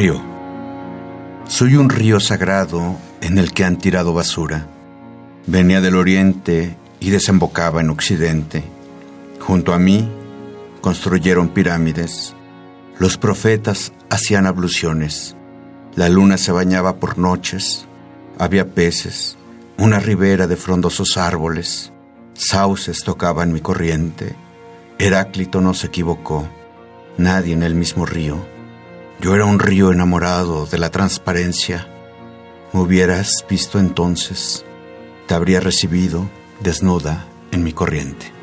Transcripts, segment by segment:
Río. Soy un río sagrado en el que han tirado basura. Venía del oriente y desembocaba en occidente. Junto a mí construyeron pirámides. Los profetas hacían abluciones. La luna se bañaba por noches. Había peces, una ribera de frondosos árboles. Sauces tocaban mi corriente. Heráclito no se equivocó. Nadie en el mismo río. Yo era un río enamorado de la transparencia. Me hubieras visto entonces, te habría recibido desnuda en mi corriente.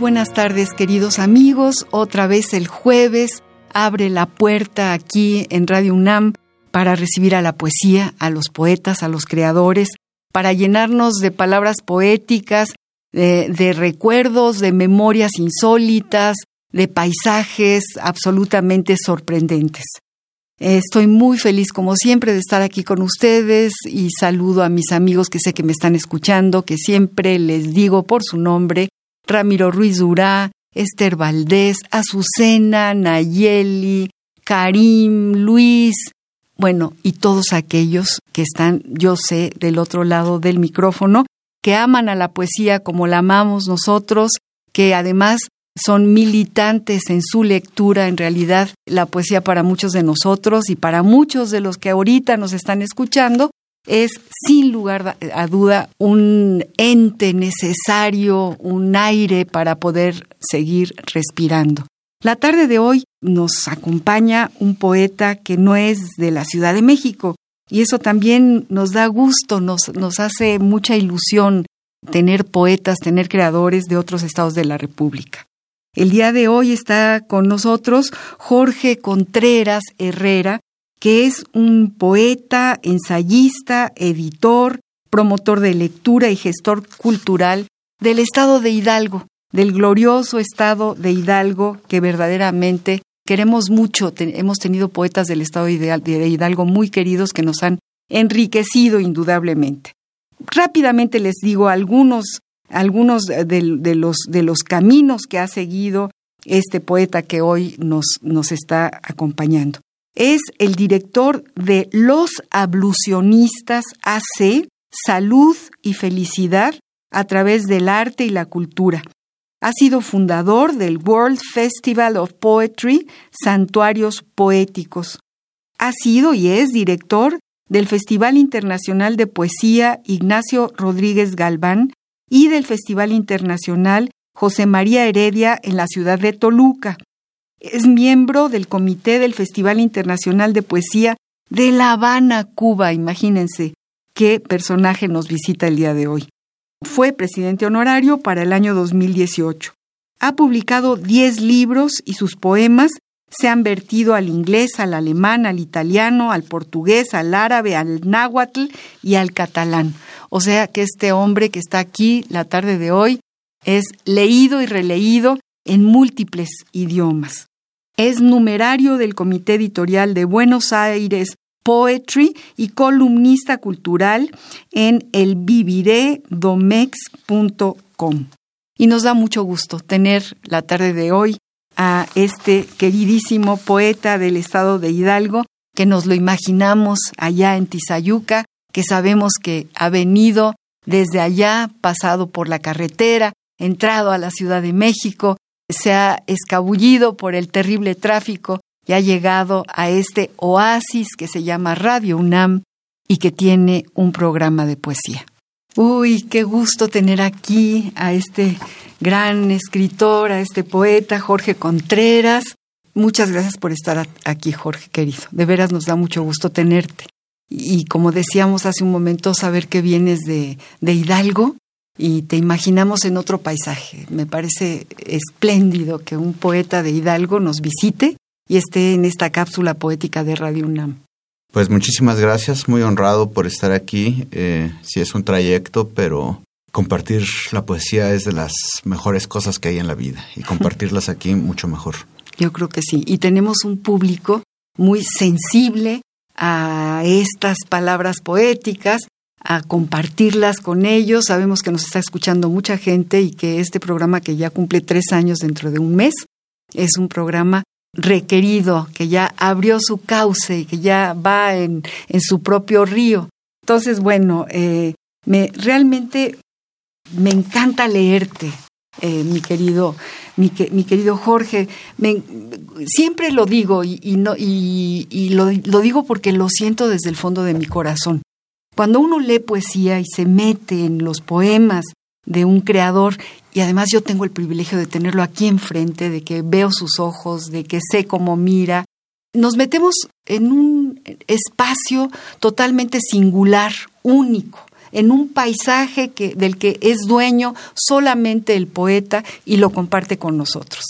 Buenas tardes, queridos amigos. Otra vez el jueves abre la puerta aquí en Radio UNAM para recibir a la poesía, a los poetas, a los creadores, para llenarnos de palabras poéticas, de, recuerdos, de memorias insólitas, de paisajes absolutamente sorprendentes. Estoy muy feliz, como siempre, de estar aquí con ustedes y saludo a mis amigos que sé que me están escuchando, que siempre les digo por su nombre, Ramiro Ruiz Durá, Esther Valdés, Azucena, Nayeli, Karim, Luis, bueno, y todos aquellos que están, yo sé, del otro lado del micrófono, que aman a la poesía como la amamos nosotros, que además son militantes en su lectura, en realidad la poesía para muchos de nosotros y para muchos de los que ahorita nos están escuchando es sin lugar a duda un ente necesario, un aire para poder seguir respirando. La tarde de hoy nos acompaña un poeta que no es de la Ciudad de México y eso también nos da gusto, nos, hace mucha ilusión tener poetas, tener creadores de otros estados de la República. El día de hoy está con nosotros Jorge Contreras Herrera, que es un poeta, ensayista, editor, promotor de lectura y gestor cultural del estado de Hidalgo, del glorioso estado de Hidalgo que verdaderamente queremos mucho. hemos tenido poetas del estado de Hidalgo muy queridos que nos han enriquecido indudablemente. Rápidamente les digo algunos, algunos de, los, de los caminos que ha seguido este poeta que hoy nos, nos está acompañando es el director de Los Ablucionistas AC, Salud y Felicidad a través del arte y la cultura. Ha sido fundador del World Festival of Poetry, Santuarios Poéticos. Ha sido y es director del Festival Internacional de Poesía Ignacio Rodríguez Galván y del Festival Internacional José María Heredia en la ciudad de Toluca. Es miembro del comité del Festival Internacional de Poesía de La Habana, Cuba. Imagínense qué personaje nos visita el día de hoy. Fue presidente honorario para el año 2018. Ha publicado 10 libros y sus poemas se han vertido al inglés, al alemán, al italiano, al portugués, al árabe, al náhuatl y al catalán. O sea que este hombre que está aquí la tarde de hoy es leído y releído en múltiples idiomas. Es numerario del Comité Editorial de Buenos Aires Poetry y columnista cultural en elviviredomex.com. Y nos da mucho gusto tener la tarde de hoy a este queridísimo poeta del estado de Hidalgo que nos lo imaginamos allá en Tizayuca, que sabemos que ha venido desde allá, pasado por la carretera, entrado a la Ciudad de México, se ha escabullido por el terrible tráfico y ha llegado a este oasis que se llama Radio UNAM y que tiene un programa de poesía. Uy, qué gusto tener aquí a este gran escritor, a este poeta, Jorge Contreras. Muchas gracias por estar aquí, Jorge, querido. De veras nos da mucho gusto tenerte. Y como decíamos hace un momento, saber que vienes de, de Hidalgo y te imaginamos en otro paisaje. Me parece espléndido que un poeta de Hidalgo nos visite y esté en esta cápsula poética de Radio UNAM. Pues muchísimas gracias, muy honrado por estar aquí. Eh, sí es un trayecto, pero compartir la poesía es de las mejores cosas que hay en la vida y compartirlas aquí mucho mejor. Yo creo que sí. Y tenemos un público muy sensible a estas palabras poéticas, a compartirlas con ellos. Sabemos que nos está escuchando mucha gente y que este programa que ya cumple tres años dentro de un mes es un programa requerido, que ya abrió su cauce y que ya va en, en su propio río. Entonces, bueno, eh, me, realmente me encanta leerte, eh, mi querido, mi, mi querido Jorge. Siempre lo digo y, y no, y, y lo, lo digo porque lo siento desde el fondo de mi corazón. Cuando uno lee poesía y se mete en los poemas de un creador y además yo tengo el privilegio de tenerlo aquí enfrente, de que veo sus ojos, de que sé cómo mira. Nos metemos en un espacio totalmente singular, único, en un paisaje que, del que es dueño solamente el poeta y lo comparte con nosotros.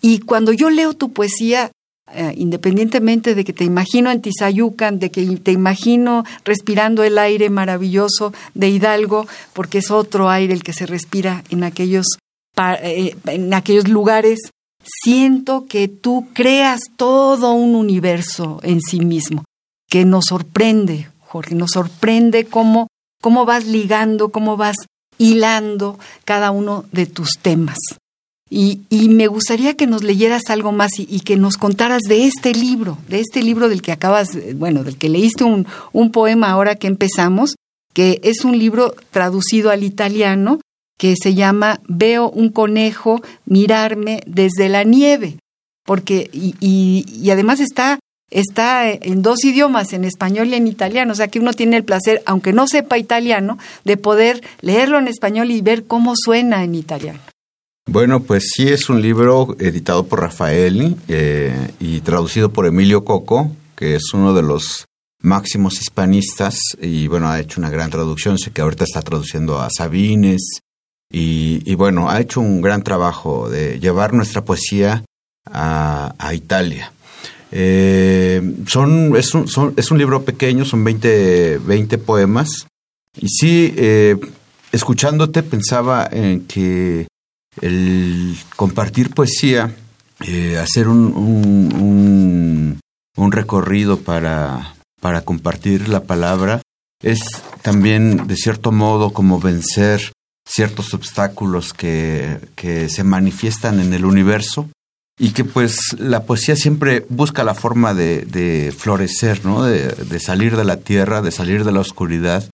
Y cuando yo leo tu poesía, eh, independientemente de que te imagino en Tizayucan, de que te imagino respirando el aire maravilloso de Hidalgo, porque es otro aire el que se respira en aquellos, eh, en aquellos lugares, siento que tú creas todo un universo en sí mismo, que nos sorprende, Jorge, nos sorprende cómo, cómo vas ligando, cómo vas hilando cada uno de tus temas. Y, me gustaría que nos leyeras algo más y, que nos contaras de este libro, de este libro del que acabas, bueno, del que leíste un, un poema ahora que empezamos, que es un libro traducido al italiano que se llama Veo un conejo mirarme desde la nieve, porque y, y, además está está en dos idiomas, en español y en italiano, o sea que uno tiene el placer, aunque no sepa italiano, de poder leerlo en español y ver cómo suena en italiano. Bueno, pues sí es un libro editado por Rafaeli eh, y traducido por Emilio Coco, que es uno de los máximos hispanistas y bueno, ha hecho una gran traducción, sé que ahorita está traduciendo a Sabines y, bueno, ha hecho un gran trabajo de llevar nuestra poesía a, Italia. Eh, son, es, un, es un libro pequeño, son 20, 20 poemas y sí, eh, escuchándote pensaba en que el compartir poesía, eh, hacer un, un, recorrido para, para compartir la palabra, es también de cierto modo como vencer ciertos obstáculos que, que se manifiestan en el universo y que pues la poesía siempre busca la forma de, de florecer, ¿no? De, de, salir de la tierra, de salir de la oscuridad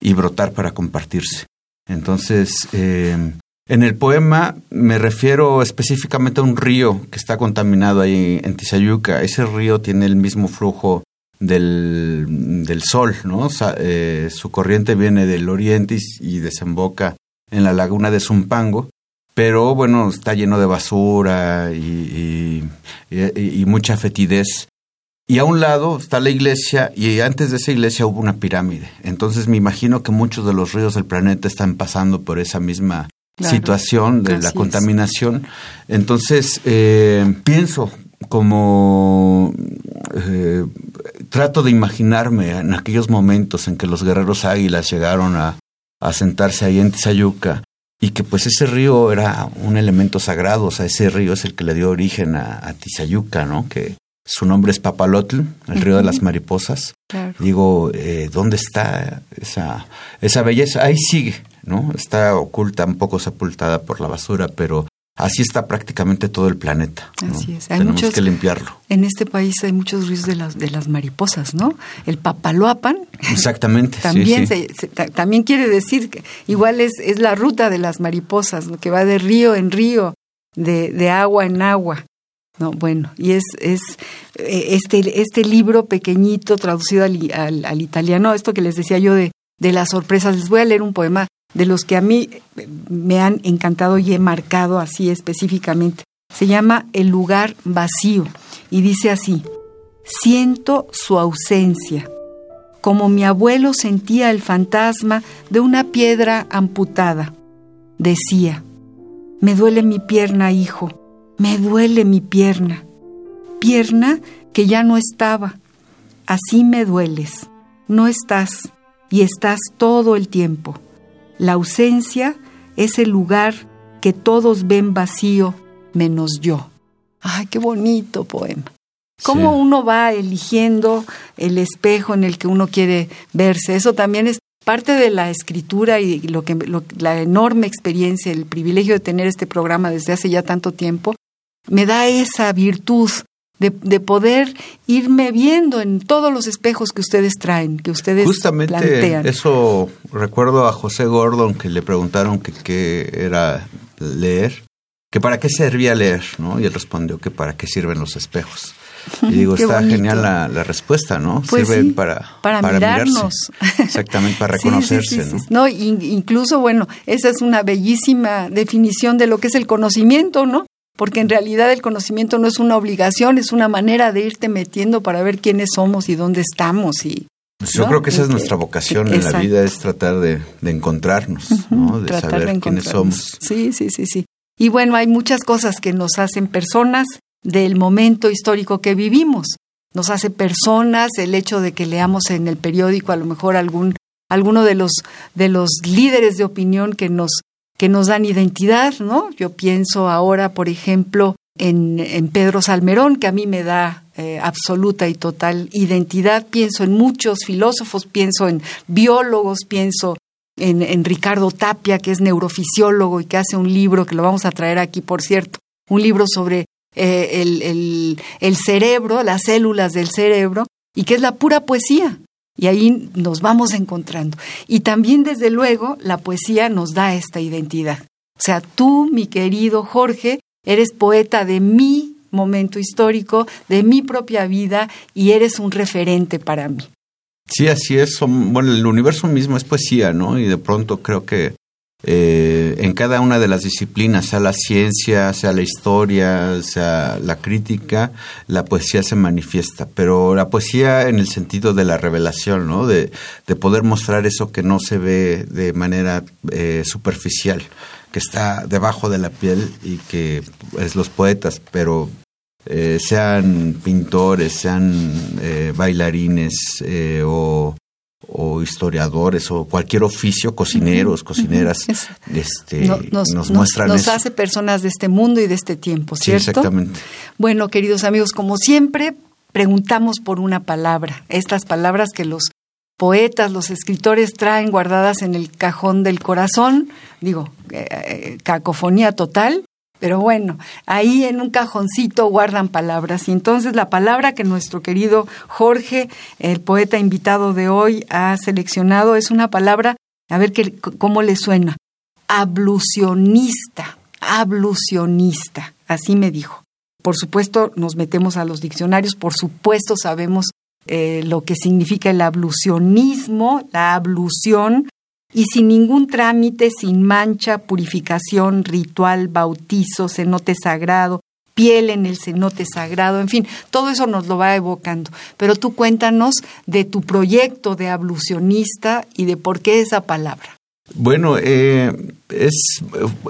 y brotar para compartirse. Entonces, eh, en el poema me refiero específicamente a un río que está contaminado ahí en Tizayuca. Ese río tiene el mismo flujo del, del sol, ¿no? Eh, su corriente viene del oriente y desemboca en la laguna de Zumpango, pero bueno, está lleno de basura y, mucha fetidez. Y a un lado está la iglesia y antes de esa iglesia hubo una pirámide. Entonces me imagino que muchos de los ríos del planeta están pasando por esa misma situación de la contaminación. Entonces, eh, pienso como eh, trato de imaginarme en aquellos momentos en que los guerreros águilas llegaron a, a sentarse ahí en Tizayuca y que pues ese río era un elemento sagrado, o sea, ese río es el que le dio origen a, a Tizayuca, ¿no? Que su nombre es Papalotl, el río de las mariposas. Digo, eh, ¿dónde está esa, esa belleza? Ahí sigue, ¿no? Está oculta, un poco sepultada por la basura, pero así está prácticamente todo el planeta. Así es. Hay Tenemos muchos, que limpiarlo. En este país hay muchos ríos de las, de las mariposas, ¿no? El papaloapan. Exactamente. también, sí, sí. se- se- ta- también quiere decir que igual es, es la ruta de las mariposas, ¿no? que va de río en río, de, de agua en agua. No, bueno, y es, eh, este, este libro pequeñito traducido al italiano, esto que les decía yo de, de las sorpresas, les voy a leer un poema de los que a mí eh, me han encantado y he marcado así específicamente. Se llama El lugar vacío y dice así, siento su ausencia, como mi abuelo sentía el fantasma de una piedra amputada. Decía, me duele mi pierna, hijo, me duele mi pierna. Pierna que ya no estaba. Así me dueles. No estás y estás todo el tiempo. La ausencia es el lugar que todos ven vacío menos yo. Ay, qué bonito poema. Cómo Sí. uno va eligiendo el espejo en el que uno quiere verse. Eso también es parte de la escritura y lo que lo- la enorme experiencia, el privilegio de tener este programa desde hace ya tanto tiempo, me da esa virtud de, de poder irme viendo en todos los espejos que ustedes traen, que ustedes Justamente plantean. eso recuerdo a José Gordon que le preguntaron que qué era leer, que para qué servía leer, ¿no? Y él respondió que para qué sirven los espejos. Y digo, Qué está bonito. genial la, la respuesta, ¿no? Pues Sirven sí, para, para mirarse. mirarnos. Exactamente, para sí, reconocerse, sí, ¿no? sí. No, in- incluso, bueno, esa es una bellísima definición de lo que es el conocimiento, ¿no? Porque en realidad el conocimiento no es una obligación, es una manera de irte metiendo para ver quiénes somos y dónde estamos y Pues yo ¿no? creo que esa es Este, nuestra vocación en la vida, es tratar de, de encontrarnos, ¿no? De saber de quiénes somos. Sí, sí, sí, sí. Y bueno, hay muchas cosas que nos hacen personas del momento histórico que vivimos. Nos hace personas el hecho de que leamos en el periódico a lo mejor algún alguno de los de los líderes de opinión que nos que nos dan identidad, ¿no? Yo pienso ahora, por ejemplo, en, en Pedro Salmerón, que a mí me da eh, absoluta y total identidad. Pienso en muchos filósofos, pienso en biólogos, pienso en, en Ricardo Tapia, que es neurofisiólogo y que hace un libro, que lo vamos a traer aquí, por cierto, un libro sobre eh, el, el- el cerebro, las células del cerebro, y que es la pura poesía. Y ahí nos vamos encontrando. Y también, desde luego, la poesía nos da esta identidad. O sea, tú, mi querido Jorge, eres poeta de mi momento histórico, de mi propia vida, y eres un referente para mí. Sí, así es. Bueno, el universo mismo es poesía, ¿no? Y de pronto creo que eh, en cada una de las disciplinas, sea la ciencia, sea la historia, sea la crítica, la poesía se manifiesta. Pero la poesía en el sentido de la revelación, ¿no? De, de poder mostrar eso que no se ve de manera eh, superficial, que está debajo de la piel y que es los poetas, pero eh, sean pintores, sean eh, bailarines eh, o, o historiadores o cualquier oficio, cocineros, cocineras, Es- este, No- nos, muestran nos eso. hace personas de este mundo y de este tiempo, Sí, ¿cierto? exactamente. Bueno, queridos amigos, como siempre, preguntamos por una palabra. Estas palabras que los poetas, los escritores traen guardadas en el cajón del corazón, digo, eh, eh, cacofonía total, pero bueno, ahí en un cajoncito guardan palabras. Y entonces la palabra que nuestro querido Jorge, el poeta invitado de hoy, ha seleccionado es una palabra, a ver qué, cómo le suena, ablucionista, ablucionista, así me dijo. Por supuesto, nos metemos a los diccionarios, por supuesto sabemos eh, lo que significa el ablucionismo, la ablución, y sin ningún trámite, sin mancha, purificación, ritual, bautizo, cenote sagrado, piel en el cenote sagrado, en fin, todo eso nos lo va evocando. Pero tú cuéntanos de tu proyecto de ablucionista y de por qué esa palabra. Bueno, eh, es,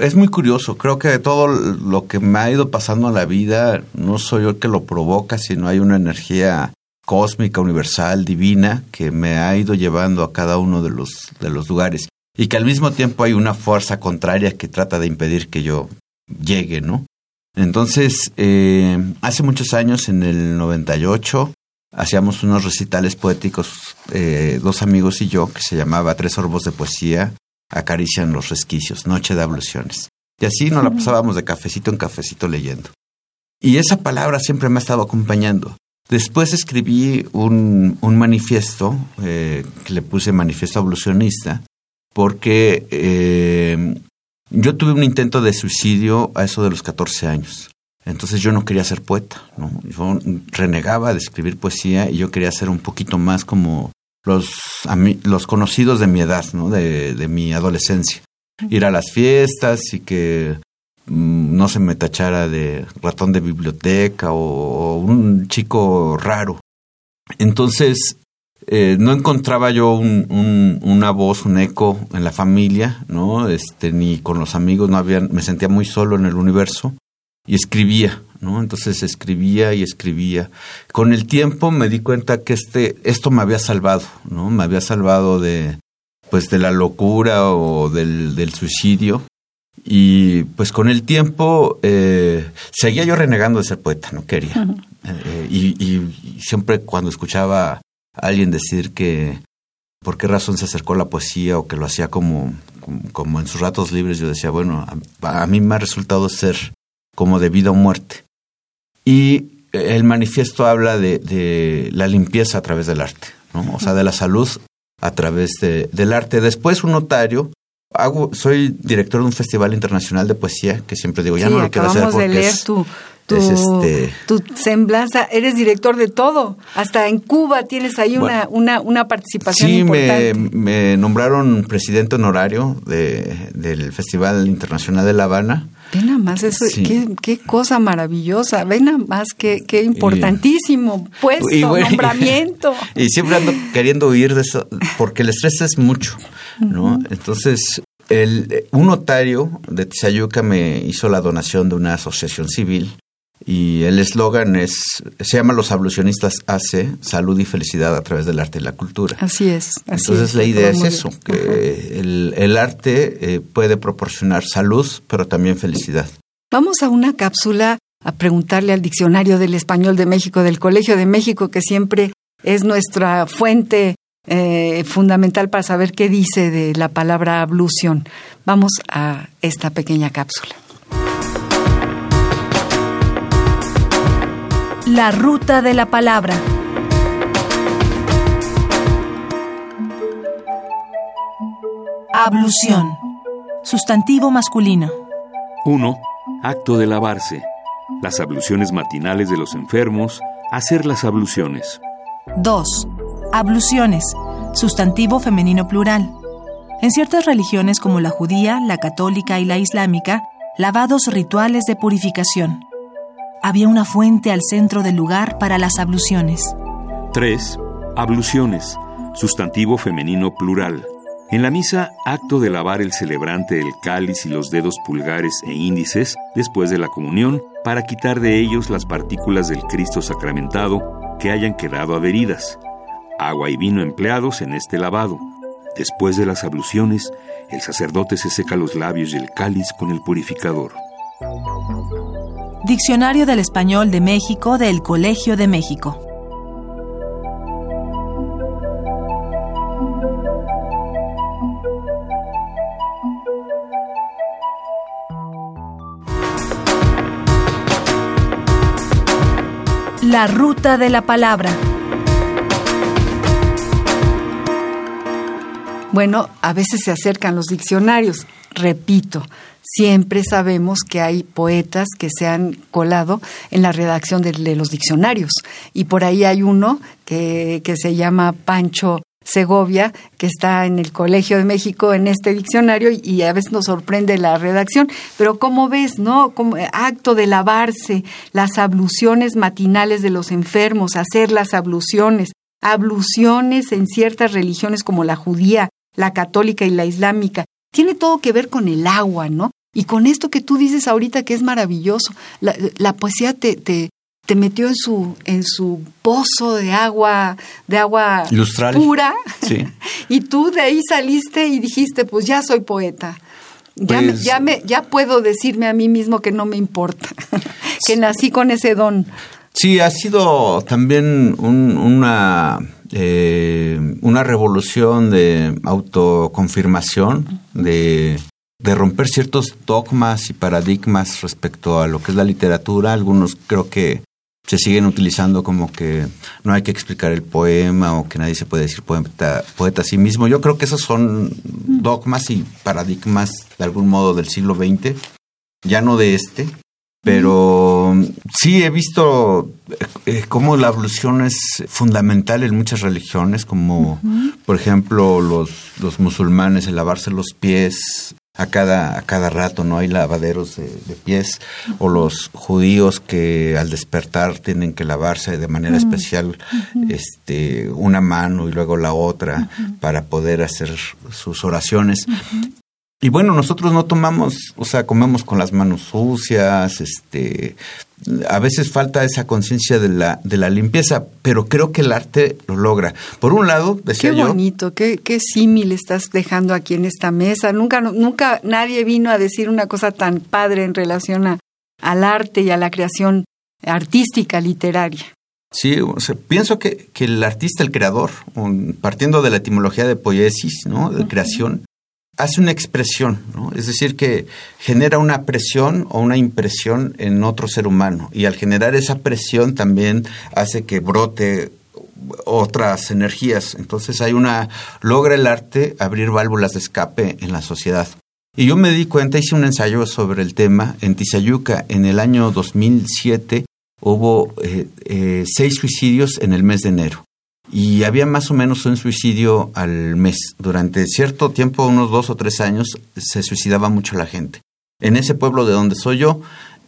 es muy curioso. Creo que todo lo que me ha ido pasando en la vida no soy yo el que lo provoca, sino hay una energía cósmica, universal, divina, que me ha ido llevando a cada uno de los, de los lugares. Y que al mismo tiempo hay una fuerza contraria que trata de impedir que yo llegue, ¿no? Entonces, eh, hace muchos años, en el 98, hacíamos unos recitales poéticos, eh, dos amigos y yo, que se llamaba Tres Sorbos de Poesía, acarician los resquicios, Noche de Abluciones. Y así nos la pasábamos de cafecito en cafecito leyendo. Y esa palabra siempre me ha estado acompañando. Después escribí un, un manifiesto, eh, que le puse manifiesto evolucionista, porque eh, yo tuve un intento de suicidio a eso de los 14 años. Entonces yo no quería ser poeta, ¿no? Yo renegaba de escribir poesía y yo quería ser un poquito más como los, los conocidos de mi edad, ¿no? De, de mi adolescencia. Ir a las fiestas y que no se me tachara de ratón de biblioteca o, un chico raro. Entonces, eh, no encontraba yo un, una voz, un eco en la familia, ¿no? Este, ni con los amigos, no había, me sentía muy solo en el universo y escribía, ¿no? Entonces escribía y escribía. Con el tiempo me di cuenta que este, esto me había salvado, ¿no? Me había salvado de, pues, de la locura o del, del suicidio. Y pues con el tiempo eh, seguía yo renegando de ser poeta, no quería. Eh, y, y, siempre cuando escuchaba a alguien decir que por qué razón se acercó a la poesía o que lo hacía como, como, en sus ratos libres, yo decía, bueno, a, a mí me ha resultado ser como de vida o muerte. Y el manifiesto habla de, de la limpieza a través del arte, ¿no? o sea, de la salud a través de, del arte. Después un notario, hago, soy director de un festival internacional de poesía, que siempre digo, ya no lo quiero hacer porque de leer tu, tu, este... tu, semblanza, eres director de todo, hasta en Cuba tienes ahí una, una, una participación sí, importante. Me, me nombraron presidente honorario de, del Festival Internacional de La Habana Ven nada más eso, qué, qué, cosa maravillosa, ven nada más qué, qué importantísimo puesto, y nombramiento. Y siempre ando queriendo huir de eso, porque el estrés es mucho, ¿no? Entonces, el, un notario de Tizayuca me hizo la donación de una asociación civil y el eslogan es, se llama Los Ablucionistas hace salud y felicidad a través del arte y la cultura. Así es. Entonces la idea es eso, que el, el, arte eh, puede proporcionar salud, pero también felicidad. Vamos a una cápsula a preguntarle al Diccionario del Español de México, del Colegio de México, que siempre es nuestra fuente eh, fundamental para saber qué dice de la palabra ablución. Vamos a esta pequeña cápsula. La ruta de la palabra. Ablución. Sustantivo masculino. 1. Acto de lavarse. Las abluciones matinales de los enfermos. Hacer las abluciones. 2. Abluciones. Sustantivo femenino plural. En ciertas religiones como la judía, la católica y la islámica, lavados rituales de purificación. Había una fuente al centro del lugar para las abluciones. 3. Abluciones. Sustantivo femenino plural. En la misa, acto de lavar el celebrante el cáliz y los dedos pulgares e índices después de la comunión para quitar de ellos las partículas del Cristo sacramentado que hayan quedado adheridas. Agua y vino empleados en este lavado. Después de las abluciones, el sacerdote se seca los labios y el cáliz con el purificador. Diccionario del Español de México del Colegio de México. La ruta de la palabra. Bueno, a veces se acercan los diccionarios. Repito, siempre sabemos que hay poetas que se han colado en la redacción de, los diccionarios. Y por ahí hay uno que, que se llama Pancho Segovia, que está en el Colegio de México en este diccionario y, a veces nos sorprende la redacción. Pero ¿cómo ves, no? Como acto de lavarse, las abluciones matinales de los enfermos, hacer las abluciones, abluciones en ciertas religiones como la judía, la católica y la islámica. Tiene todo que ver con el agua, ¿no? Y con esto que tú dices ahorita que es maravilloso, la, poesía te, te, te, metió en su, en su pozo de agua, de agua pura. Sí. y tú de ahí saliste y dijiste, pues ya soy poeta. Ya, me, pues ya, me, ya puedo decirme a mí mismo que no me importa, que nací con ese don. Sí, ha sido también una, eh, una revolución de autoconfirmación, de de romper ciertos dogmas y paradigmas respecto a lo que es la literatura. Algunos creo que se siguen utilizando como que no hay que explicar el poema o que nadie se puede decir poeta, poeta a sí mismo. Yo creo que esos son dogmas y paradigmas de algún modo del siglo XX, ya no de este, pero sí he visto eh, cómo la evolución es fundamental en muchas religiones, como por ejemplo los, los musulmanes, el lavarse los pies a cada, a cada rato, ¿no? Hay lavaderos de, pies, o los judíos que al despertar tienen que lavarse de manera especial este, una mano y luego la otra para poder hacer sus oraciones. Y bueno, nosotros no tomamos, o sea, comemos con las manos sucias, este, a veces falta esa conciencia de la, de la limpieza, pero creo que el arte lo logra. Por un lado, decía qué bonito, qué, qué símil estás dejando aquí en esta mesa. Nunca, nunca nadie vino a decir una cosa tan padre en relación a, al arte y a la creación artística, literaria. Sí, o sea, pienso que, que el artista, el creador, partiendo de la etimología de poiesis, ¿no? De creación, hace una expresión, ¿no? es decir, que genera una presión o una impresión en otro ser humano y al generar esa presión también hace que brote otras energías. Entonces hay una, logra el arte abrir válvulas de escape en la sociedad. Y yo me di cuenta, hice un ensayo sobre el tema en Tizayuca en el año 2007 hubo eh, eh, seis suicidios en el mes de enero y había más o menos un suicidio al mes. Durante cierto tiempo, unos dos o tres años, se suicidaba mucho la gente. En ese pueblo de donde soy yo,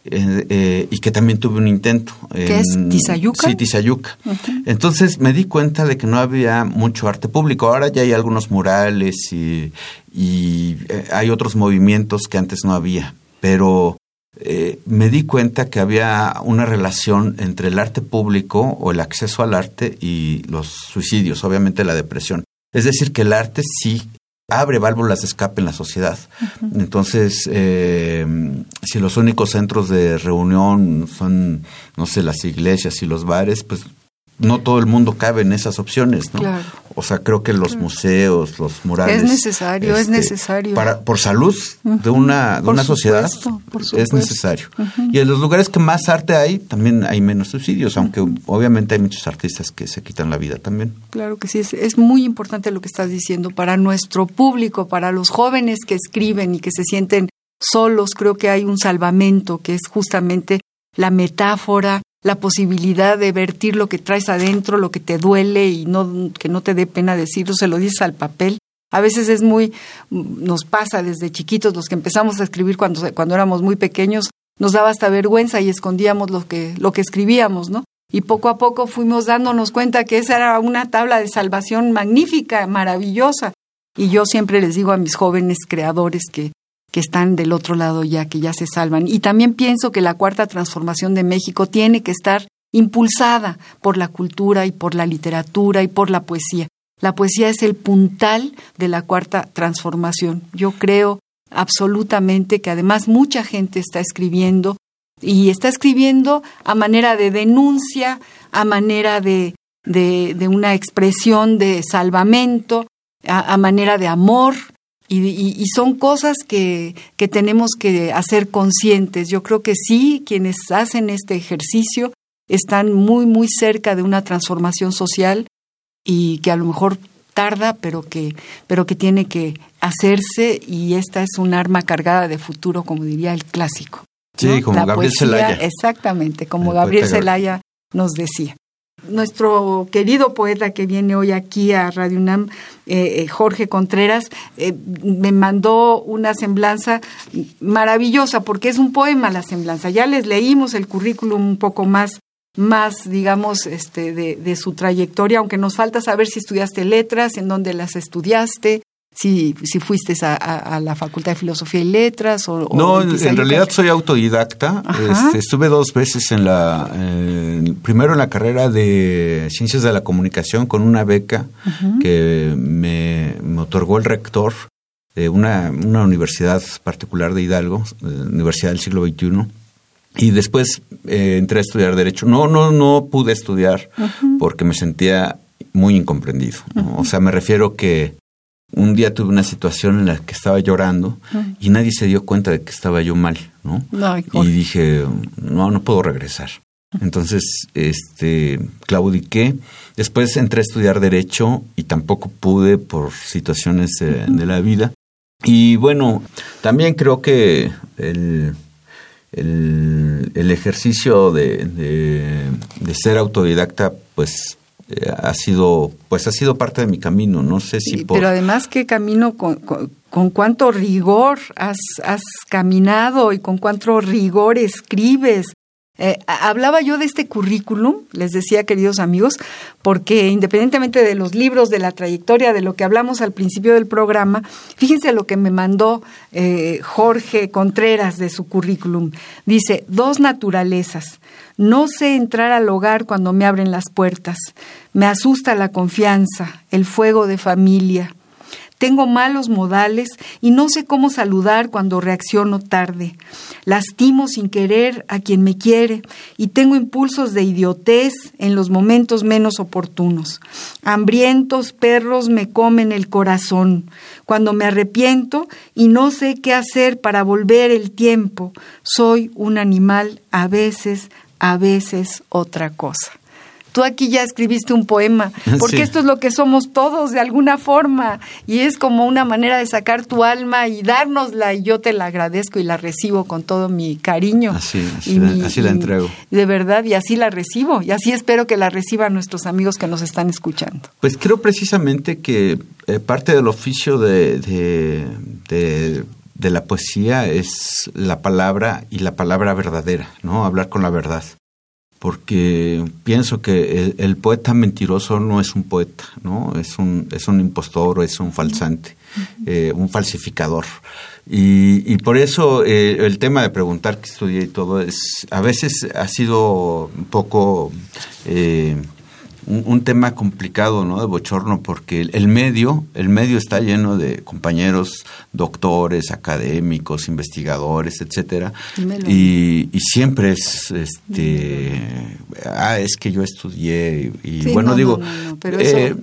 eh, eh, y que también tuve un intento. ¿Qué es Tizayuca? Sí, Tizayuca. Entonces me di cuenta de que no había mucho arte público. Ahora ya hay algunos murales y, y eh, hay otros movimientos que antes no había. Pero eh, me di cuenta que había una relación entre el arte público o el acceso al arte y los suicidios, obviamente la depresión. Es decir, que el arte sí abre válvulas de escape en la sociedad. Entonces, eh, si los únicos centros de reunión son, no sé, las iglesias y los bares, pues no todo el mundo cabe en esas opciones, ¿no? O sea, creo que los museos, los murales. Es necesario, es este, necesario. Para, por salud de una, de una sociedad es necesario. Y en los lugares que más arte hay, también hay menos suicidios, aunque obviamente hay muchos artistas que se quitan la vida también. Claro que sí, es, es muy importante lo que estás diciendo para nuestro público, para los jóvenes que escriben y que se sienten solos, creo que hay un salvamento que es justamente la metáfora la posibilidad de vertir lo que traes adentro, lo que te duele y no, que no te dé pena decirlo, se lo dices al papel. A veces es muy, nos pasa desde chiquitos, los que empezamos a escribir cuando, cuando éramos muy pequeños, nos daba hasta vergüenza y escondíamos lo que, lo que escribíamos, ¿no? Y poco a poco fuimos dándonos cuenta que esa era una tabla de salvación magnífica, maravillosa. Y yo siempre les digo a mis jóvenes creadores que que están del otro lado ya, que ya se salvan. Y también pienso que la cuarta transformación de México tiene que estar impulsada por la cultura y por la literatura y por la poesía. La poesía es el puntal de la cuarta transformación. Yo creo absolutamente que además mucha gente está escribiendo y está escribiendo a manera de denuncia, a manera de, de, una expresión de salvamento, a manera de amor, y, son cosas que, que tenemos que hacer conscientes. Yo creo que sí, quienes hacen este ejercicio están muy, muy cerca de una transformación social y que a lo mejor tarda, pero que, pero que tiene que hacerse y esta es un arma cargada de futuro, como diría el clásico. Sí, como Gabriel Zelaya. Exactamente, como Gabriel Zelaya nos decía nuestro querido poeta que viene hoy aquí a Radio UNAM, eh, eh, Jorge Contreras, eh, me mandó una semblanza maravillosa, porque es un poema la semblanza. Ya les leímos el currículum un poco más, más digamos, este, de, de su trayectoria, aunque nos falta saber si estudiaste letras, en dónde las estudiaste, si, si fuiste a, la Facultad de Filosofía y Letras o... No, en, realidad soy autodidacta. Este, estuve dos veces en la... primero en la carrera de Ciencias de la Comunicación con una beca que me, otorgó el rector de una, una universidad particular de Hidalgo, Universidad del Siglo XXI. Y después eh, entré a estudiar Derecho. No, no, no pude estudiar porque me sentía muy incomprendido. O sea, me refiero que un día tuve una situación en la que estaba llorando y nadie se dio cuenta de que estaba yo mal, ¿no? y dije, no, no puedo regresar. Entonces, este, claudiqué. Después entré a estudiar Derecho y tampoco pude por situaciones de, la vida. Y bueno, también creo que el, el, ejercicio de, de, ser autodidacta, pues eh, ha sido pues ha sido parte de mi camino no sé si pero además qué camino con, con, cuánto rigor has, has caminado y con cuánto rigor escribes eh, hablaba yo de este currículum, les decía, queridos amigos, porque independientemente de los libros, de la trayectoria, de lo que hablamos al principio del programa, fíjense lo que me mandó eh, Jorge Contreras de su currículum. Dice, dos naturalezas. No sé entrar al hogar cuando me abren las puertas. Me asusta la confianza, el fuego de familia tengo malos modales y no sé cómo saludar cuando reacciono tarde. Lastimo sin querer a quien me quiere y tengo impulsos de idiotez en los momentos menos oportunos. Hambrientos perros me comen el corazón. Cuando me arrepiento y no sé qué hacer para volver el tiempo, soy un animal a veces, a veces otra cosa. Tú aquí ya escribiste un poema, porque esto es lo que somos todos de alguna forma y es como una manera de sacar tu alma y dárnosla y yo te la agradezco y la recibo con todo mi cariño. Así, así, la, entrego. De verdad, y así la recibo y así espero que la reciban nuestros amigos que nos están escuchando. Pues creo precisamente que eh, parte del oficio de, de, de la poesía es la palabra y la palabra verdadera, ¿no? Hablar con la verdad porque pienso que el, poeta mentiroso no es un poeta, ¿no? Es un, es un impostor o es un falsante, eh, un falsificador. Y, por eso eh, el tema de preguntar qué estudié y todo es, a veces ha sido un poco eh, un, tema complicado, ¿no? De bochorno, porque el, medio, el medio está lleno de compañeros, doctores, académicos, investigadores, etcétera, y, siempre es, este, ah, es que yo estudié y, bueno digo, no, pero eh,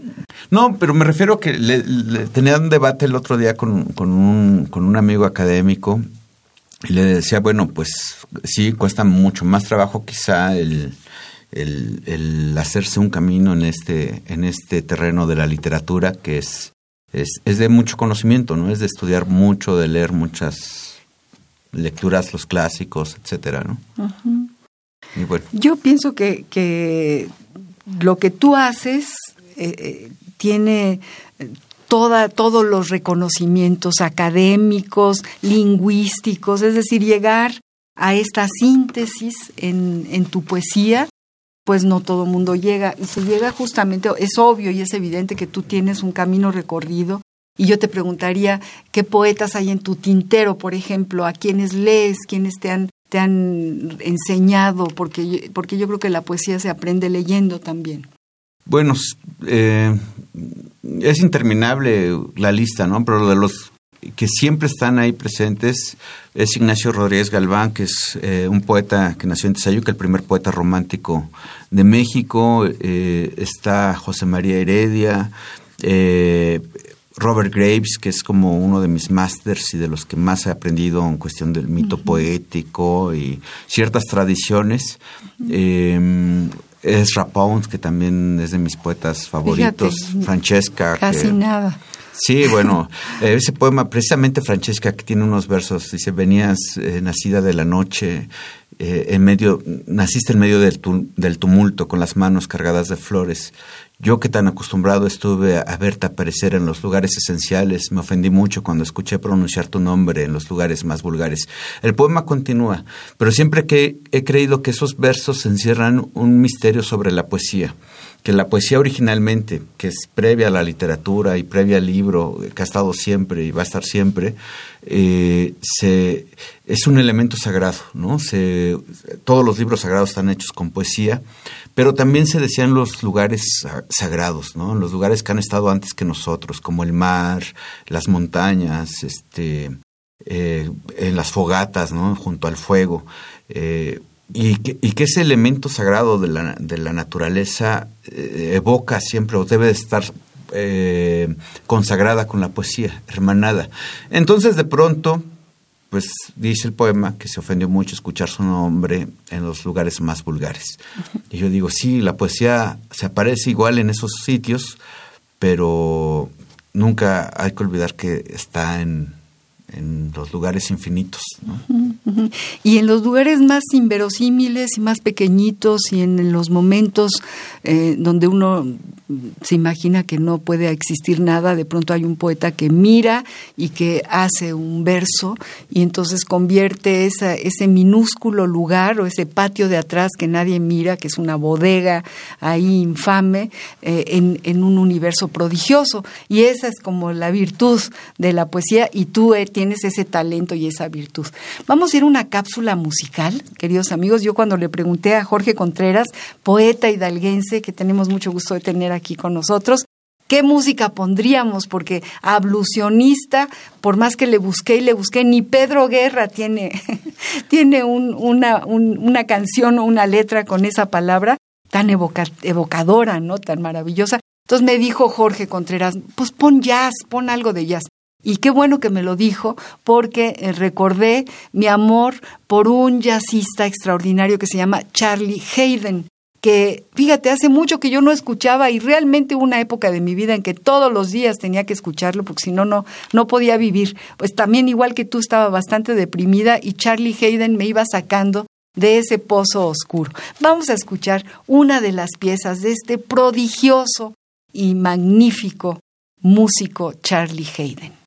no, pero me refiero que le, tenía un debate el otro día con, con, un, con un amigo académico y le decía, bueno, pues sí, cuesta mucho más trabajo quizá el el, hacerse un camino en este, en este terreno de la literatura que es, es, es, de mucho conocimiento, ¿no? Es de estudiar mucho, de leer muchas lecturas, los clásicos, etcétera, ¿no? Yo pienso que, que, lo que tú haces eh, eh, tiene toda, todos los reconocimientos académicos, lingüísticos, es decir, llegar a esta síntesis en, en tu poesía pues no todo el mundo llega. Y se llega justamente, es obvio y es evidente que tú tienes un camino recorrido. Y yo te preguntaría, ¿qué poetas hay en tu tintero, por ejemplo? ¿A quiénes lees? ¿Quiénes te han, te han enseñado? Porque, porque yo creo que la poesía se aprende leyendo también. Bueno, eh, es interminable la lista, ¿no? Pero de los que siempre están ahí presentes es Ignacio Rodríguez Galván, que es eh, un poeta que nació en Tezayuca, el primer poeta romántico de México. Eh, está José María Heredia, eh, Robert Graves, que es como uno de mis másters y de los que más he aprendido en cuestión del mito poético y ciertas tradiciones. Es Rapón, que también es de mis poetas favoritos. Francesca. Casi nada. Sí, bueno, eh, ese poema, precisamente Francesca, que tiene unos versos, dice, venías eh, nacida de la noche, eh, en medio, naciste en medio del, del, tumulto, con las manos cargadas de flores. Yo que tan acostumbrado estuve a verte aparecer en los lugares esenciales, me ofendí mucho cuando escuché pronunciar tu nombre en los lugares más vulgares. El poema continúa, pero siempre que he creído que esos versos encierran un misterio sobre la poesía que la poesía originalmente, que es previa a la literatura y previa al libro, que ha estado siempre y va a estar siempre, eh, es un elemento sagrado, ¿no? Todos los libros sagrados están hechos con poesía, pero también se decían los lugares sagrados. Los lugares que han estado antes que nosotros, como el mar, las montañas, este, eh, en las fogatas. Junto al fuego. Eh, y que, ese elemento sagrado de la, de la naturaleza eh, evoca siempre o debe estar eh, consagrada con la poesía, hermanada. Entonces, de pronto, pues dice el poema que se ofendió mucho escuchar su nombre en los lugares más vulgares. Y yo digo, sí, la poesía se aparece igual en esos sitios, pero nunca hay que olvidar que está en, en los lugares infinitos. Y en los lugares más inverosímiles y más pequeñitos y en los momentos eh, donde uno se imagina que no puede existir nada, de pronto hay un poeta que mira y que hace un verso y entonces convierte esa, ese minúsculo lugar o ese patio de atrás que nadie mira, que es una bodega ahí infame, eh, en, en, un universo prodigioso. Y esa es como la virtud de la poesía y tú eh, tienes ese talento y esa virtud. Vamos a ir a una cápsula musical, queridos amigos. Yo cuando le pregunté a Jorge Contreras, poeta hidalguense, que tenemos mucho gusto de tener aquí con nosotros, ¿Qué música pondríamos? Porque ablucionista, por más que le busqué y le busqué, ni Pedro Guerra tiene, tiene una, una canción o una letra con esa palabra tan evocadora, ¿no? Tan maravillosa. Entonces me dijo Jorge Contreras, pues pon jazz, pon algo de jazz. Y qué bueno que me lo dijo porque eh, recordé mi amor por un jazzista extraordinario que se llama Charlie Hayden que fíjate, hace mucho que yo no escuchaba y realmente una época de mi vida en que todos los días tenía que escucharlo porque si no, no, no podía vivir. Pues también igual que tú estaba bastante deprimida y Charlie Hayden me iba sacando de ese pozo oscuro. Vamos a escuchar una de las piezas de este prodigioso y magnífico músico Charlie Hayden.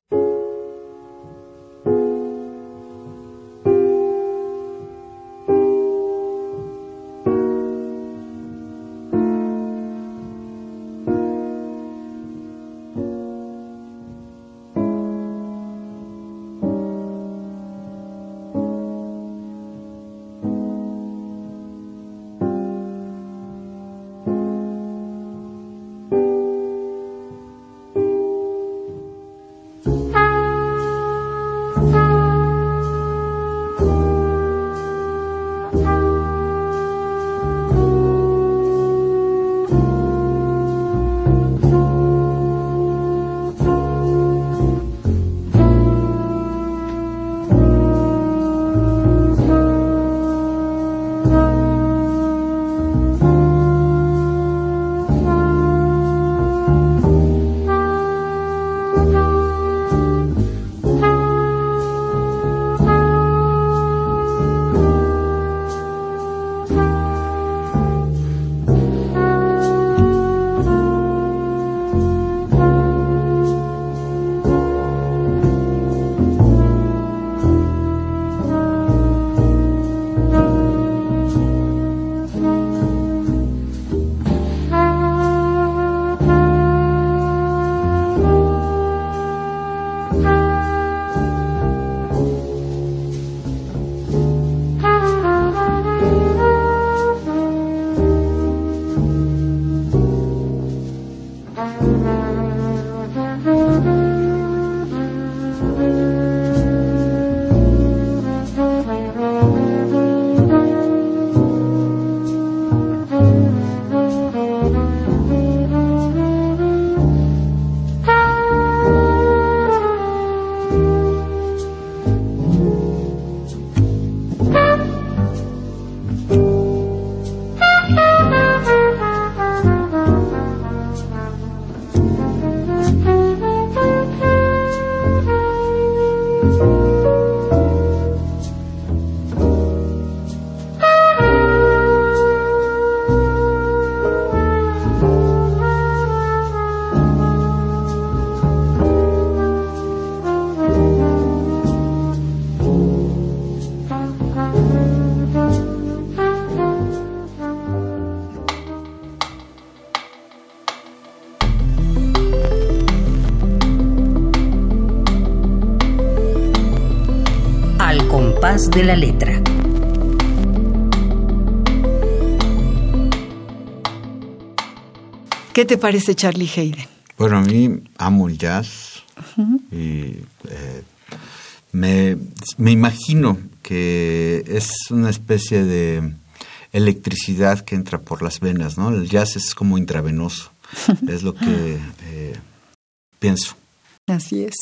De la letra. ¿Qué te parece Charlie Hayden? Bueno, a mí amo el jazz y eh, me, me imagino que es una especie de electricidad que entra por las venas, ¿no? El jazz es como intravenoso. es lo que eh, pienso. Así es.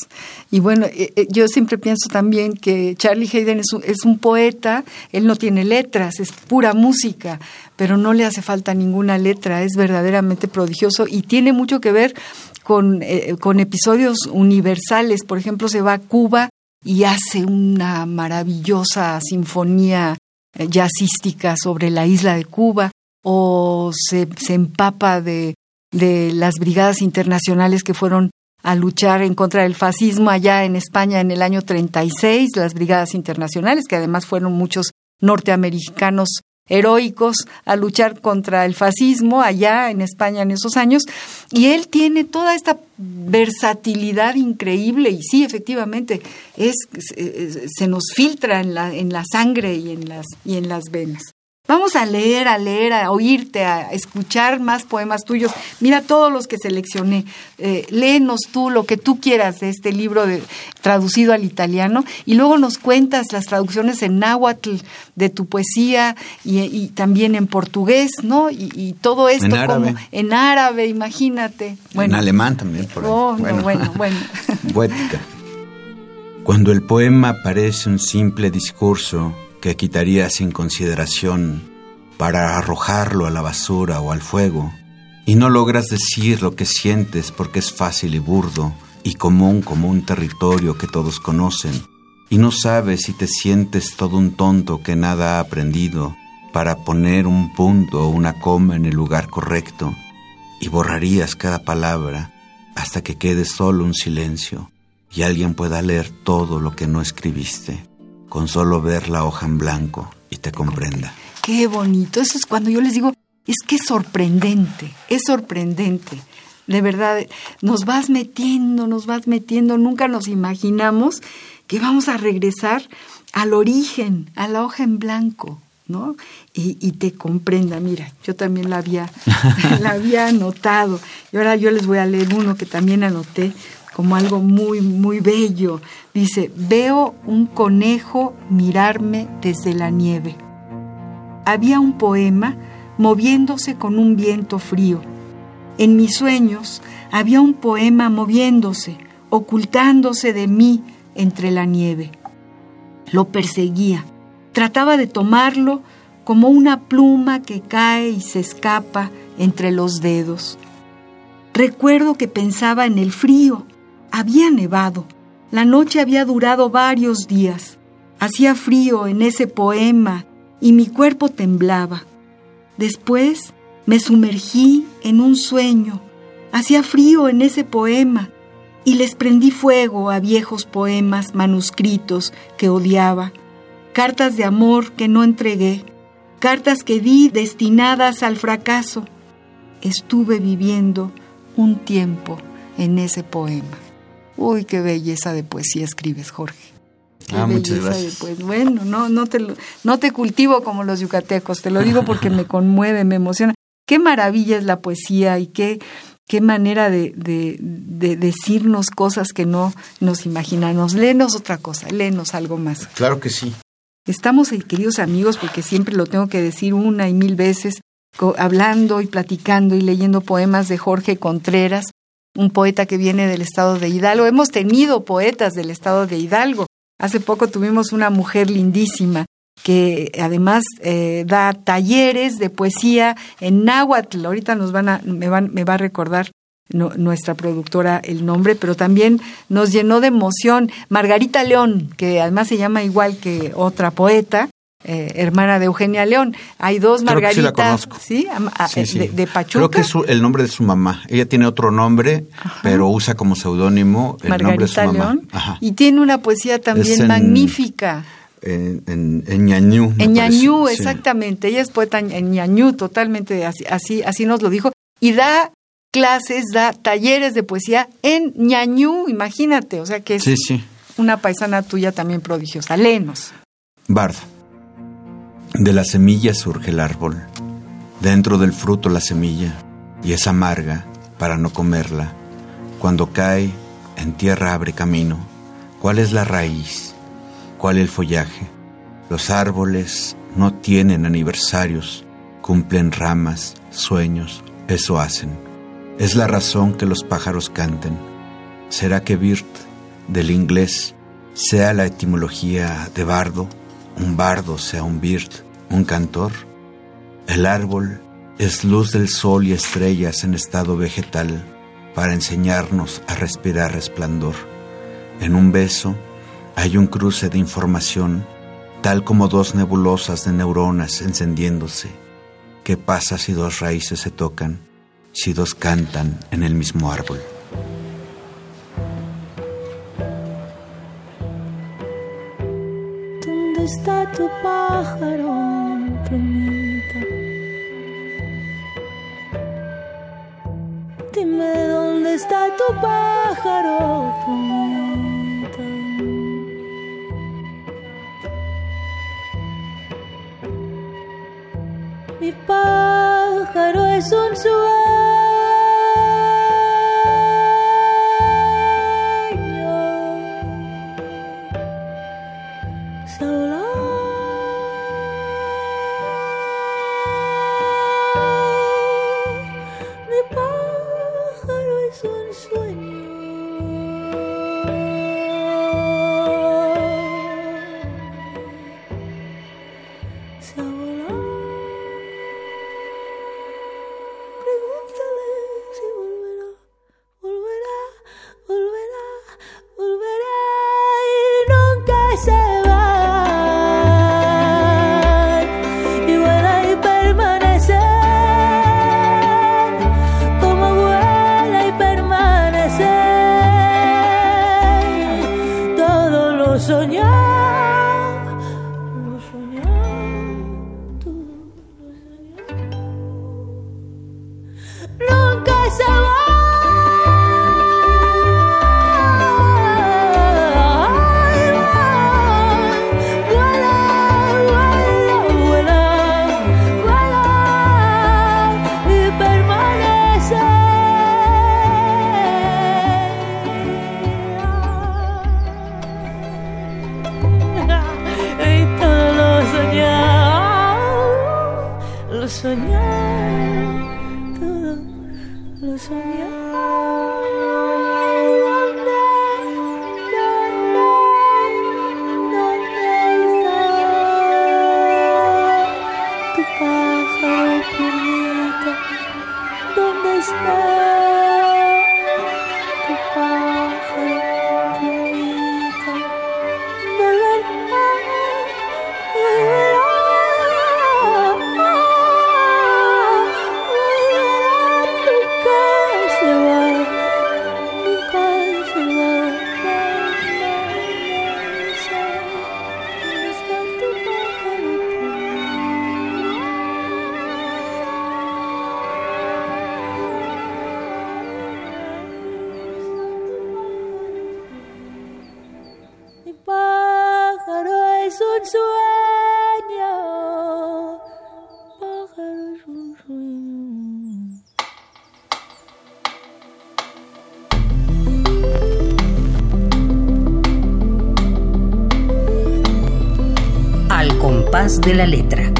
Y bueno, eh, eh, yo siempre pienso también que Charlie Hayden es un, es un, poeta, él no tiene letras, es pura música, pero no le hace falta ninguna letra, es verdaderamente prodigioso y tiene mucho que ver con, eh, con episodios universales. Por ejemplo, se va a Cuba y hace una maravillosa sinfonía jazzística sobre la isla de Cuba, o se, se empapa de, de las brigadas internacionales que fueron a luchar en contra del fascismo allá en España en el año 36, las brigadas internacionales, que además fueron muchos norteamericanos heroicos a luchar contra el fascismo allá en España en esos años y él tiene toda esta versatilidad increíble y sí efectivamente es se nos filtra en la en la sangre y en las y en las venas. Vamos a leer, a leer, a oírte, a escuchar más poemas tuyos. Mira todos los que seleccioné. Eh, léenos tú lo que tú quieras de este libro de, traducido al italiano y luego nos cuentas las traducciones en náhuatl de tu poesía y, también en portugués, ¿no? Y, todo esto en árabe. como en árabe, imagínate. en alemán también, por ahí. Oh, bueno, bueno, bueno. Cuando el poema parece un simple discurso que quitaría sin consideración para arrojarlo a la basura o al fuego, y no logras decir lo que sientes porque es fácil y burdo y común como un territorio que todos conocen, y no sabes si te sientes todo un tonto que nada ha aprendido para poner un punto o una coma en el lugar correcto, y borrarías cada palabra hasta que quede solo un silencio y alguien pueda leer todo lo que no escribiste con solo ver la hoja en blanco y te comprenda. Qué bonito. Eso es cuando yo les digo, es que es sorprendente, es sorprendente. De verdad, nos vas metiendo, nos vas metiendo, nunca nos imaginamos que vamos a regresar al origen, a la hoja en blanco, ¿no? Y, y, te comprenda. Mira, yo también la había, la había anotado. Y ahora yo les voy a leer uno que también anoté como algo muy, muy bello. Dice, veo un conejo mirarme desde la nieve. Había un poema moviéndose con un viento frío. En mis sueños había un poema moviéndose, ocultándose de mí entre la nieve. Lo perseguía, trataba de tomarlo como una pluma que cae y se escapa entre los dedos. Recuerdo que pensaba en el frío, había nevado. La noche había durado varios días. Hacía frío en ese poema y mi cuerpo temblaba. Después me sumergí en un sueño. Hacía frío en ese poema y les prendí fuego a viejos poemas manuscritos que odiaba, cartas de amor que no entregué, cartas que di destinadas al fracaso. Estuve viviendo un tiempo en ese poema. Uy, qué belleza de poesía escribes, Jorge. ah, muchas gracias. bueno, no, no, te, no te cultivo como los yucatecos, te lo digo porque me conmueve, me emociona. Qué maravilla es la poesía y qué, qué manera de, de, de, decirnos cosas que no nos imaginamos. Léenos otra cosa, léenos algo más. Claro que sí. Estamos, eh, queridos amigos, porque siempre lo tengo que decir una y mil veces, hablando y platicando y leyendo poemas de Jorge Contreras, un poeta que viene del estado de Hidalgo. Hemos tenido poetas del estado de Hidalgo. Hace poco tuvimos una mujer lindísima que además eh, da talleres de poesía en náhuatl. Ahorita nos van a, me, van, me va a recordar nuestra productora el nombre, pero también nos llenó de emoción Margarita León, que además se llama igual que otra poeta, eh, hermana de Eugenia León. Hay dos Margaritas, sí, De, Pachuca. Creo que es el nombre de su mamá. Ella tiene otro nombre, pero usa como seudónimo el nombre de su mamá. León. Y tiene una poesía también magnífica. En, en, en ñañú. En ñañú, exactamente. Ella es poeta en ñañú, totalmente así, así, así nos lo dijo. Y da clases, da talleres de poesía en ñañú, imagínate. O sea que es una paisana tuya también prodigiosa. Léenos. Bardo. De la semilla surge el árbol, dentro del fruto la semilla, y es amarga para no comerla. Cuando cae, en tierra abre camino. ¿Cuál es la raíz? ¿Cuál el follaje? Los árboles no tienen aniversarios, cumplen ramas, sueños, eso hacen. Es la razón que los pájaros canten. ¿Será que Birt, del inglés, sea la etimología de bardo, un bardo sea un Birt, un cantor? El árbol es luz del sol y estrellas en estado vegetal para enseñarnos a respirar resplandor. En un beso hay un cruce de información, tal como dos nebulosas de neuronas encendiéndose. ¿Qué pasa si dos raíces se tocan, si dos cantan en el mismo árbol? Está tu pájaro, plumita? Dime dónde está tu pájaro, plumita. Mi pájaro es un sueño. Se de la letra.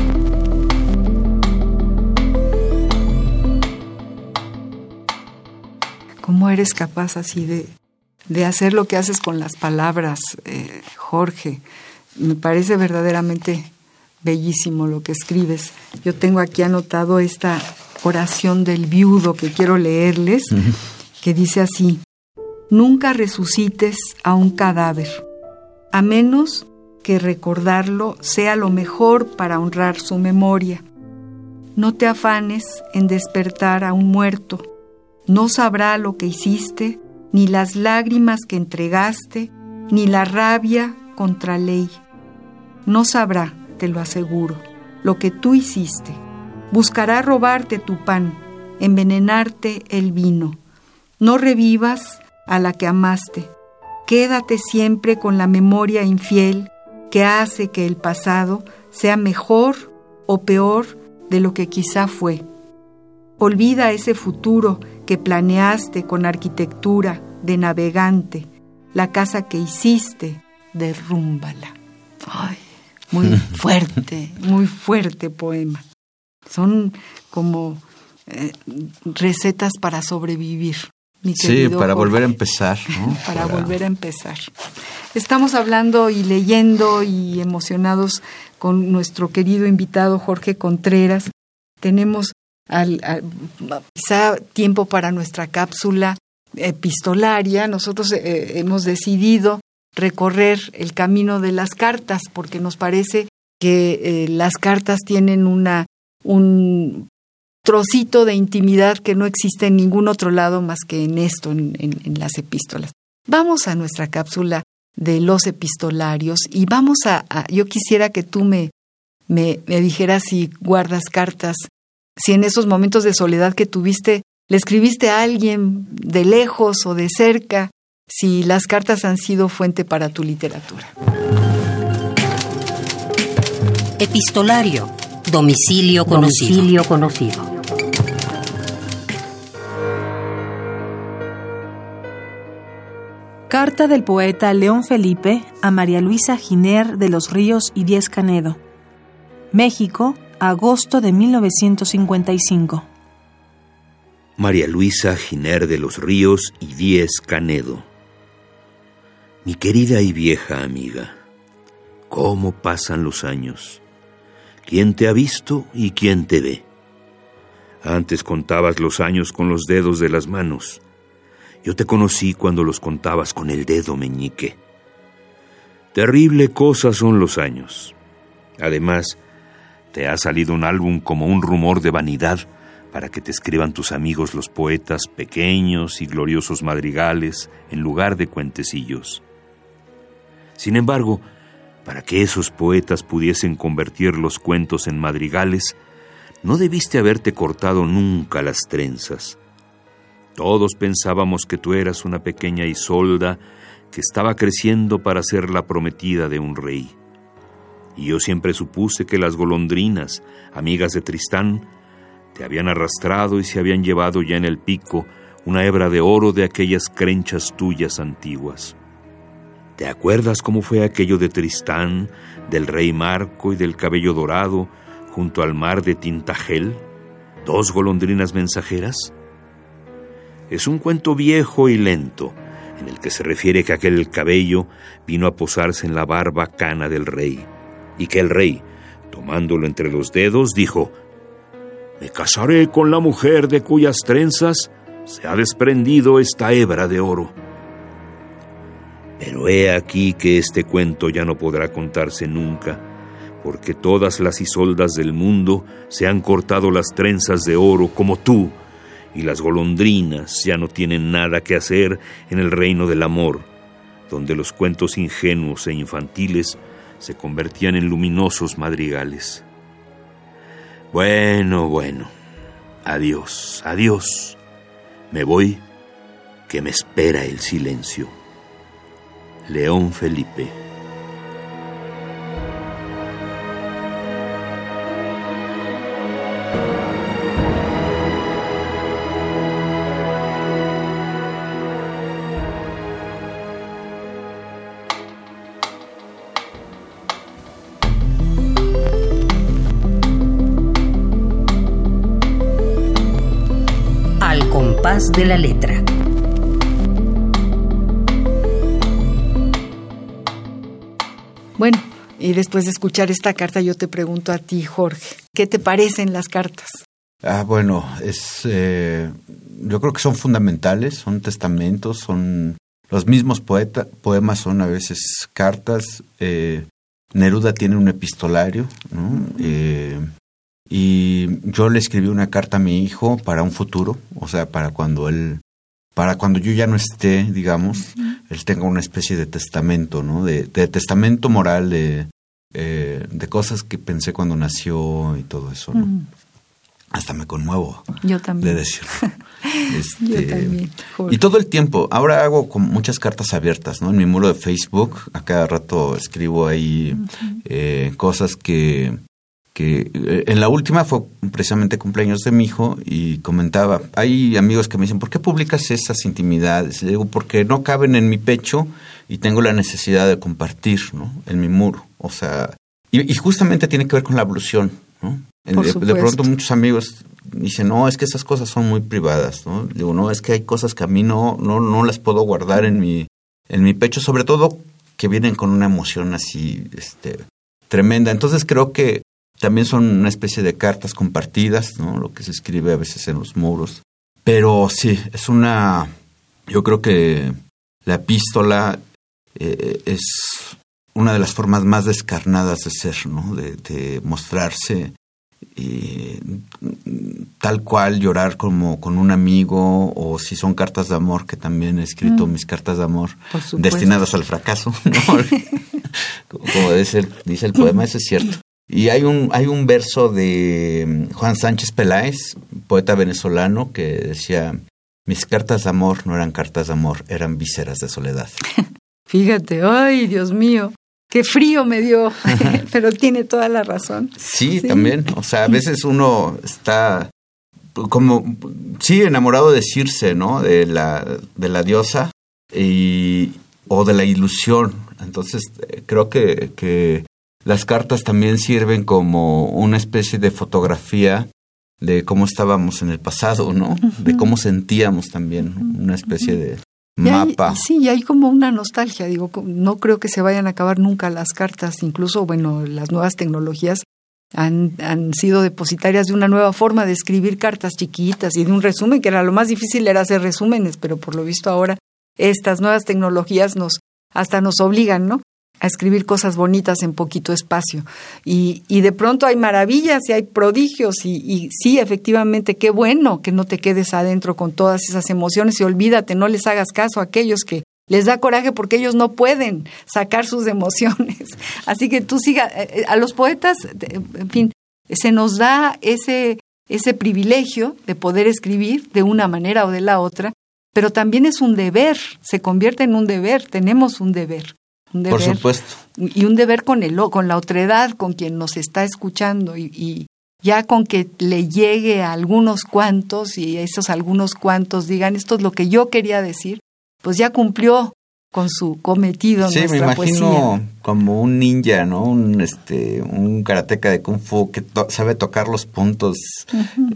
¿Cómo eres capaz así de, de hacer lo que haces con las palabras, eh, Jorge? Me parece verdaderamente bellísimo lo que escribes. Yo tengo aquí anotado esta oración del viudo que quiero leerles, que dice así, Nunca resucites a un cadáver, a menos que recordarlo sea lo mejor para honrar su memoria. No te afanes en despertar a un muerto, no sabrá lo que hiciste, ni las lágrimas que entregaste, ni la rabia contra ley. No sabrá, te lo aseguro, lo que tú hiciste. Buscará robarte tu pan, envenenarte el vino. No revivas a la que amaste. Quédate siempre con la memoria infiel que hace que el pasado sea mejor o peor de lo que quizá fue. Olvida ese futuro que planeaste con arquitectura de navegante, la casa que hiciste, derrúmbala. Ay, muy fuerte, muy fuerte poema. Son como eh, recetas para sobrevivir. Mi Sí, para Jorge. volver a empezar. ¿no? para volver a empezar. Estamos hablando y leyendo y emocionados con nuestro querido invitado Jorge Contreras. Tenemos al, al- quizá tiempo para nuestra cápsula epistolaria. Nosotros eh, hemos decidido recorrer el camino de las cartas porque nos parece que eh, las cartas tienen una un trocito de intimidad que no existe en ningún otro lado más que en esto, en, en- en las epístolas. Vamos a nuestra cápsula de los epistolarios y vamos a, a- yo quisiera que tú me, me, me dijeras si guardas cartas, si en esos momentos de soledad que tuviste, le escribiste a alguien de lejos o de cerca, si las cartas han sido fuente para tu literatura. Epistolario. Domicilio conocido. Domicilio conocido. Carta del poeta León Felipe a María Luisa Giner de los Ríos y Diez Canedo. México, agosto de 1955. María Luisa Giner de los Ríos y Diez Canedo. Mi querida y vieja amiga, ¿cómo pasan los años? ¿Quién te ha visto y quién te ve? Antes contabas los años con los dedos de las manos. Yo te conocí cuando los contabas con el dedo meñique. Terrible cosa son los años. Además, te ha salido un álbum como un rumor de vanidad para que te escriban tus amigos los poetas pequeños y gloriosos madrigales en lugar de cuentecillos. Sin embargo, para que esos poetas pudiesen convertir los cuentos en madrigales, no debiste haberte cortado nunca las trenzas. Todos pensábamos que tú eras una pequeña Isolda que estaba creciendo para ser la prometida de un rey. Y yo siempre supuse que las golondrinas, amigas de Tristán, te habían arrastrado y se habían llevado ya en el pico una hebra de oro de aquellas crenchas tuyas antiguas. ¿Te acuerdas cómo fue aquello de Tristán, del rey Marco y del cabello dorado, junto al mar de Tintagel? ¿Dos golondrinas mensajeras? Es un cuento viejo y lento, en el que se refiere que aquel cabello vino a posarse en la barba cana del rey, y que el rey, tomándolo entre los dedos, dijo, Me casaré con la mujer de cuyas trenzas se ha desprendido esta hebra de oro. Pero he aquí que este cuento ya no podrá contarse nunca, porque todas las isoldas del mundo se han cortado las trenzas de oro como tú, y las golondrinas ya no tienen nada que hacer en el reino del amor, donde los cuentos ingenuos e infantiles se convertían en luminosos madrigales. Bueno, bueno, adiós, adiós. Me voy, que me espera el silencio. León Felipe. De la letra. Bueno, y después de escuchar esta carta yo te pregunto a ti, Jorge, ¿qué te parecen las cartas? Ah, bueno, es, eh, yo creo que son fundamentales, son testamentos, son los mismos poeta, poemas son a veces cartas. eh, Neruda tiene un epistolario, ¿no? Eh, y yo le escribí una carta a mi hijo para un futuro, o sea, para cuando él, para cuando yo ya no esté, digamos, él tenga una especie de testamento, ¿no? De, de testamento moral de, eh, de cosas que pensé cuando nació y todo eso, ¿no? Hasta me conmuevo Yo de también. decirlo. Yo Este, también. Jorge. y todo el tiempo, ahora hago con muchas cartas abiertas, ¿no? En mi muro de Facebook, a cada rato escribo ahí eh, cosas que, que eh, en la última fue precisamente cumpleaños de mi hijo y comentaba, hay amigos que me dicen, ¿por qué publicas esas intimidades? Le digo, porque no caben en mi pecho y tengo la necesidad de compartir, ¿no? En mi muro. O sea, y, y justamente tiene que ver con la evolución, ¿no? Por de, de pronto muchos amigos dice, no, es que esas cosas son muy privadas, ¿no? Digo, no, es que hay cosas que a mí no, no, no las puedo guardar en mi, en mi pecho, sobre todo que vienen con una emoción así, este, tremenda. Entonces creo que también son una especie de cartas compartidas, ¿no? Lo que se escribe a veces en los muros. Pero sí, es una, yo creo que la epístola eh, es una de las formas más descarnadas de ser, ¿no? De, mostrarse tal cual llorar como con un amigo o si son cartas de amor que también he escrito mm. mis cartas de amor destinadas al fracaso como dice el, dice el poema eso es cierto y hay un hay un verso de Juan Sánchez Peláez poeta venezolano que decía mis cartas de amor no eran cartas de amor eran vísceras de soledad Fíjate, ay, Dios mío, qué frío me dio, pero tiene toda la razón. Sí, también, o sea, a veces uno está como, sí, enamorado de Circe, ¿no? De la, de la diosa y, o de la ilusión. Entonces, creo que, que las cartas también sirven como una especie de fotografía de cómo estábamos en el pasado, ¿no? De cómo sentíamos también, una especie de, mapa. sí, y hay como una nostalgia, digo, no creo que se vayan a acabar nunca las cartas, incluso, bueno, las nuevas tecnologías han, han sido depositarias de una nueva forma de escribir cartas chiquitas y de un resumen, que era lo más difícil era hacer resúmenes, pero por lo visto ahora estas nuevas tecnologías nos hasta nos obligan, ¿no? A escribir cosas bonitas en poquito espacio. Y, y de pronto hay maravillas y hay prodigios y, y, sí, efectivamente, qué bueno que no te quedes adentro con todas esas emociones y olvídate, no les hagas caso a aquellos que les da coraje porque ellos no pueden sacar sus emociones. Así que tú siga, eh, eh, a los poetas, en fin, se nos da ese, ese privilegio de poder escribir de una manera o de la otra, pero también es un deber, se convierte en un deber, tenemos un deber. Por supuesto. Y un deber con, el, con la otredad, con quien nos está escuchando y, ya con que le llegue a algunos cuantos y esos algunos cuantos digan esto es lo que yo quería decir, pues ya cumplió con su cometido. Sí, me imagino como un ninja, ¿no? Un este, un karateca de kung fu que sabe tocar los puntos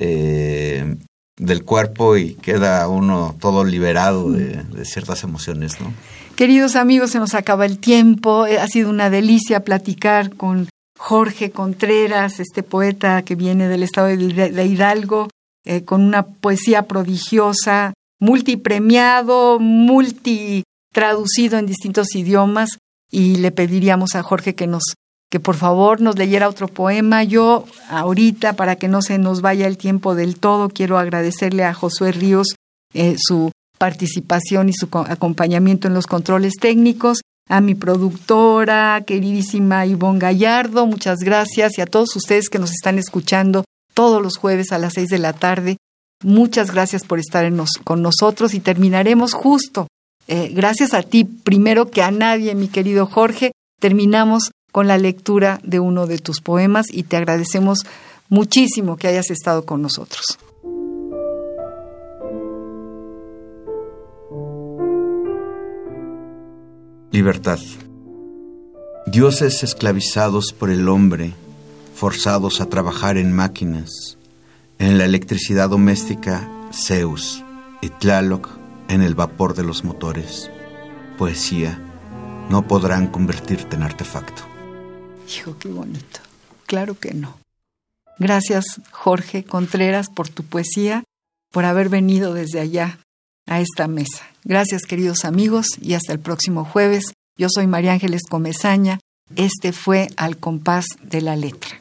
eh, del cuerpo y queda uno todo liberado de, de ciertas emociones, ¿no? Queridos amigos, se nos acaba el tiempo. Eh, ha sido una delicia platicar con Jorge Contreras, este poeta que viene del estado de Hidalgo, eh, con una poesía prodigiosa, multipremiado, multi traducido en distintos idiomas y le pediríamos a Jorge que nos que por favor nos leyera otro poema. Yo ahorita, para que no se nos vaya el tiempo del todo, quiero agradecerle a Josué Ríos eh, su participación y su acompañamiento en los controles técnicos, a mi productora, queridísima Ivonne Gallardo, muchas gracias, y a todos ustedes que nos están escuchando todos los jueves a las seis de la tarde. Muchas gracias por estar con nosotros y terminaremos justo. Eh, gracias a ti, primero que a nadie, mi querido Jorge, terminamos con la lectura de uno de tus poemas y te agradecemos muchísimo que hayas estado con nosotros. Libertad. Dioses esclavizados por el hombre, forzados a trabajar en máquinas, en la electricidad doméstica, Zeus, y Tlaloc en el vapor de los motores. Poesía, no podrán convertirte en artefacto. Hijo, qué bonito. Claro que no. Gracias, Jorge Contreras, por tu poesía, por haber venido desde allá a esta mesa. Gracias queridos amigos y hasta el próximo jueves. Yo soy María Ángeles Comezaña. Este fue Al compás de la letra.